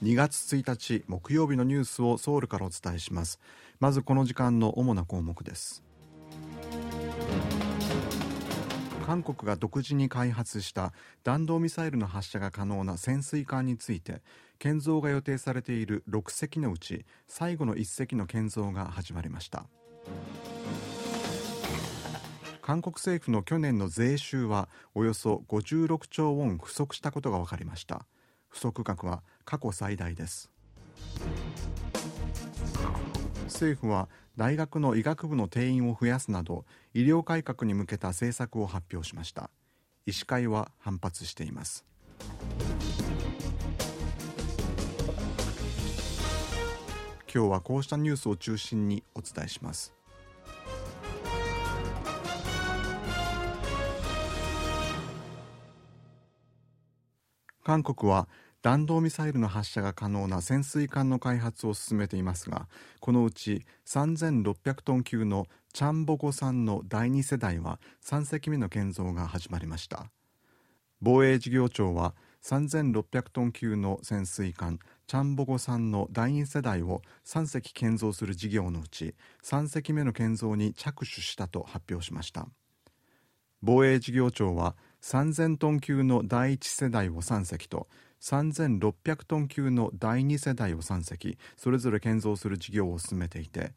2月1日木曜日のニュースをソウルからお伝えします。まずこの時間の主な項目です。韓国が独自に開発した弾道ミサイルの発射が可能な潜水艦について建造が予定されている6隻のうち最後の1隻の建造が始まりました。韓国政府の去年の税収はおよそ56兆ウォン不足したことが分かりました。不足額は過去最大です。政府は大学の医学部の定員を増やすなど医療改革に向けた政策を発表しました。医師会は反発しています。今日はこうしたニュースを中心にお伝えします。韓国は弾道ミサイルの発射が可能な潜水艦の開発を進めていますがこのうち3600トン級のチャンボゴ産の第2世代は3隻目の建造が始まりました。防衛事業庁は3600トン級の潜水艦チャンボゴ産の第2世代を3隻建造する事業のうち3隻目の建造に着手したと発表しました。防衛事業庁は3000トン級の第1世代を3隻と3600トン級の第2世代を3隻それぞれ建造する事業を進めていて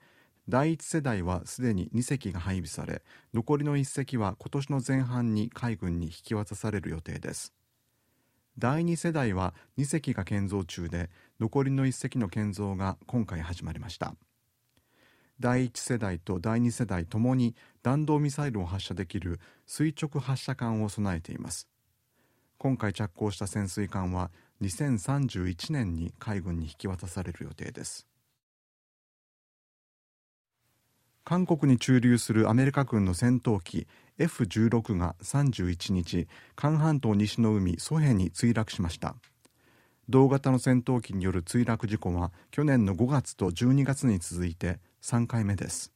第1世代はすでに2隻が配備され残りの1隻は今年の前半に海軍に引き渡される予定です。第2世代は2隻が建造中で残りの1隻の建造が今回始まりました。第1世代と第2世代ともに弾道ミサイルを発射できる垂直発射管を備えています。今回着工した潜水艦は2031年に海軍に引き渡される予定です。韓国に駐留するアメリカ軍の戦闘機 F16 が31日韓半島西の海ソヘに墜落しました。同型の戦闘機による墜落事故は去年の5月と12月に続いて3回目です。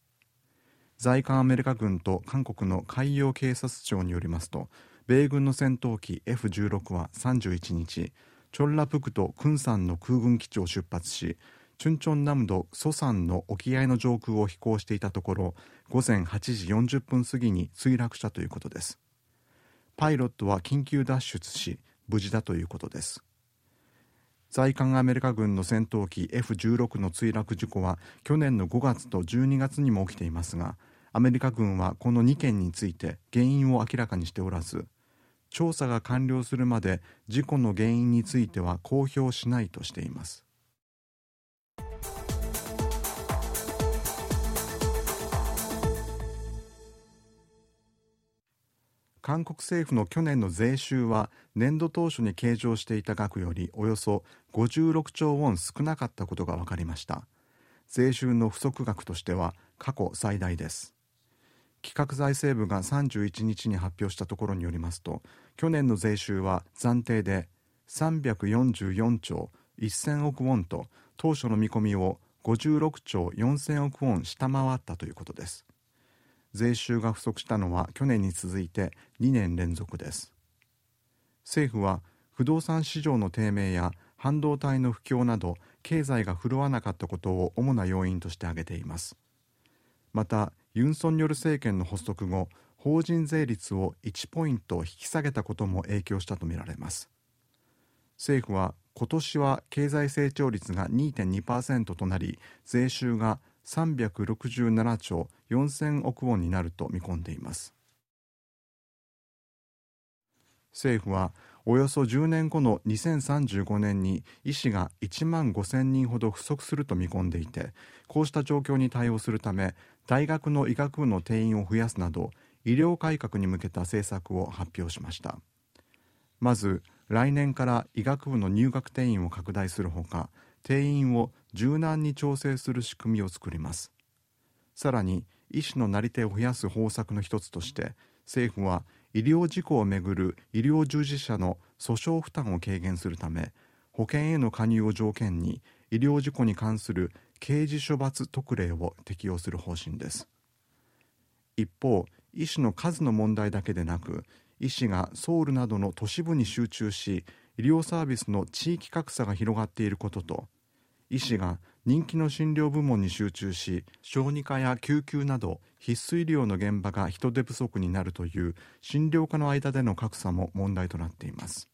在韓アメリカ軍と韓国の海洋警察庁によりますと米軍の戦闘機 F16 は31日チョンラプクとクンサンの空軍基地を出発しチュンチョンナムドソサンの沖合の上空を飛行していたところ午前8時40分過ぎに墜落したということです。パイロットは緊急脱出し無事だということです。在韓アメリカ軍の戦闘機 F16 の墜落事故は去年の5月と12月にも起きていますがアメリカ軍はこの2件について原因を明らかにしておらず調査が完了するまで事故の原因については公表しないとしています。韓国政府の去年の税収は年度当初に計上していた額よりおよそ56兆ウォン少なかったことが分かりました。税収の不足額としては過去最大です。企画財政部が31日に発表したところによりますと去年の税収は暫定で344兆1000億ウォンと当初の見込みを56兆4000億ウォン下回ったということです。税収が不足したのは去年に続いて2年連続です。政府は不動産市場の低迷や半導体の不況など経済が振るわなかったことを主な要因として挙げています。またユン・ソンニョル政権の発足後法人税率を1ポイント引き下げたことも影響したとみられます。政府は今年は経済成長率が2.2%となり税収が367兆4000億ウォンになると見込んでいます。政府はおよそ10年後の2035年に医師が1万5000人ほど不足すると見込んでいてこうした状況に対応するため大学の医学部の定員を増やすなど医療改革に向けた政策を発表しました。まず来年から医学部の入学定員を拡大するほか定員を柔軟に調整する仕組みを作ります。さらに医師のなり手を増やす方策の一つとして政府は医療事故をめぐる医療従事者の訴訟負担を軽減するため保険への加入を条件に医療事故に関する刑事処罰特例を適用する方針です。一方医師の数の問題だけでなく医師がソウルなどの都市部に集中し医療サービスの地域格差が広がっていることと医師が人気の診療部門に集中し小児科や救急など必須医療の現場が人手不足になるという診療科の間での格差も問題となっています。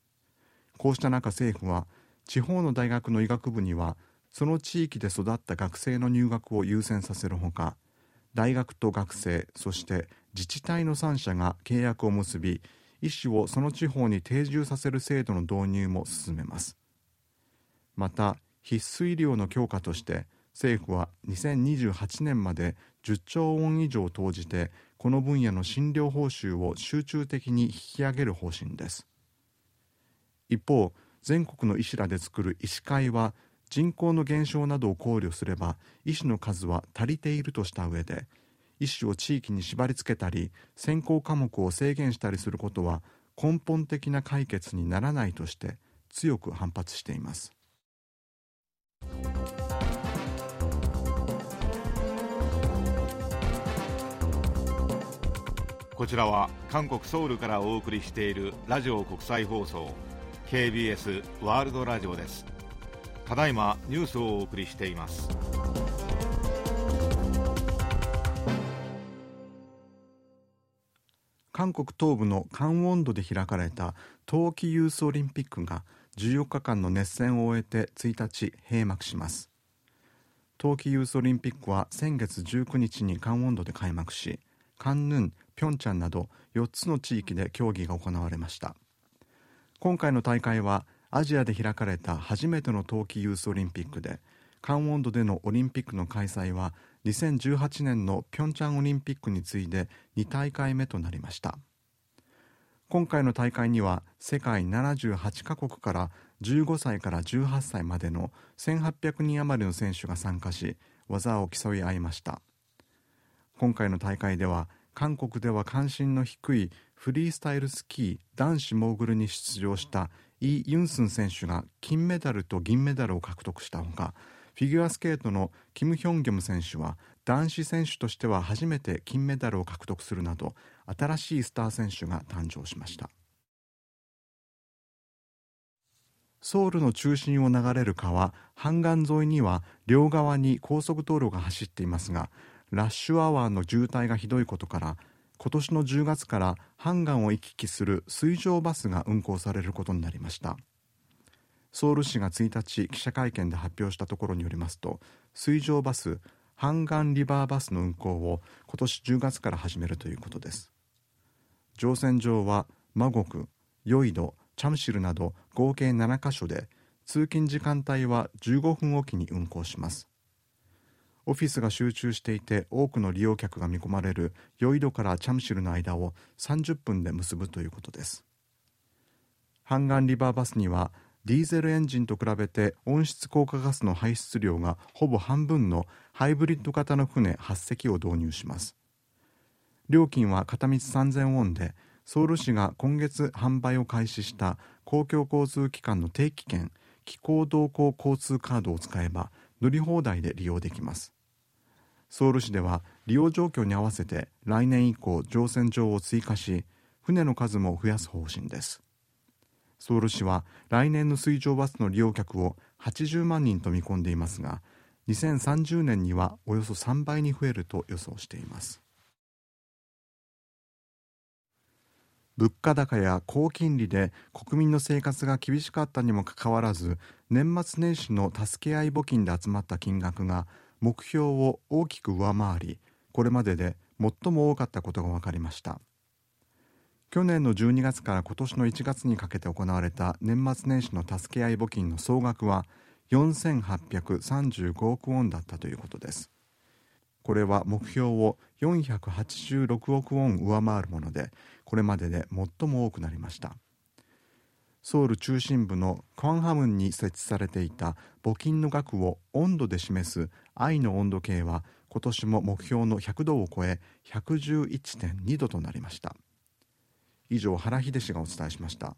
こうした中政府は地方の大学の医学部にはその地域で育った学生の入学を優先させるほか大学と学生そして自治体の3社が契約を結び医師をその地方に定住させる制度の導入も進めます。また必須医療の強化として政府は2028年まで10兆ウォン以上投じてこの分野の診療報酬を集中的に引き上げる方針です。一方全国の医師らで作る医師会は人口の減少などを考慮すれば医師の数は足りているとした上で医師を地域に縛り付けたり専攻科目を制限したりすることは根本的な解決にならないとして強く反発しています。こちらは韓国ソウルからお送りしているラジオ国際放送 KBS ワールドラジオです。ただいまニュースをお送りしています。韓国東部のカンウォンドで開かれた冬季ユースオリンピックが14日間の熱戦を終えて1日閉幕します。冬季ユースオリンピックは先月19日にカンウォンドで開幕しカンヌン、ピョンチャンなど4つの地域で競技が行われました。今回の大会はアジアで開かれた初めての冬季ユースオリンピックでカンウォンドでのオリンピックの開催は2018年のピョンチャンオリンピックに次いで2大会目となりました。今回の大会には世界78カ国から15歳から18歳までの1800人余りの選手が参加し技を競い合いました。今回の大会では韓国では関心の低いフリースタイルスキー男子モーグルに出場したイ・ユンスン選手が金メダルと銀メダルを獲得したほかフィギュアスケートのキム・ヒョンギョム選手は男子選手としては初めて金メダルを獲得するなど新しいスター選手が誕生しました。ソウルの中心を流れる川ハンガン沿いには両側に高速道路が走っていますがラッシュアワーの渋滞がひどいことから今年の10月からハンガンを行き来する水上バスが運行されることになりました。ソウル市が1日記者会見で発表したところによりますと水上バスハンガンリバーバスの運行を今年10月から始めるということです。乗船場はマゴク、ヨイド、チャムシルなど合計7カ所で通勤時間帯は15分おきに運行します。オフィスが集中していて多くの利用客が見込まれるヨイドからチャムシルの間を30分で結ぶということです。ハンガンリバーバスにはディーゼルエンジンと比べて温室効果ガスの排出量がほぼ半分のハイブリッド型の船8隻を導入します。料金は片道3000ウォンでソウル市が今月販売を開始した公共交通機関の定期券気候動向交通カードを使えば乗り放題で利用できます。ソウル市では利用状況に合わせて来年以降乗船場を追加し船の数も増やす方針です。ソウル市は来年の水上バスの利用客を80万人と見込んでいますが2030年にはおよそ3倍に増えると予想しています。物価高や高金利で国民の生活が厳しかったにもかかわらず年末年始の助け合い募金で集まった金額が目標を大きく上回りこれまでで最も多かったことが分かりました。去年の12月から今年の1月にかけて行われた年末年始の助け合い募金の総額は4835億ウォンだったということです。これは目標を486億ウォン上回るものでこれまでで最も多くなりました。ソウル中心部のクワンハムンに設置されていた募金の額を温度で示す愛の温度計は今年も目標の100度を超え111.2度となりました。以上原秀氏がお伝えしました。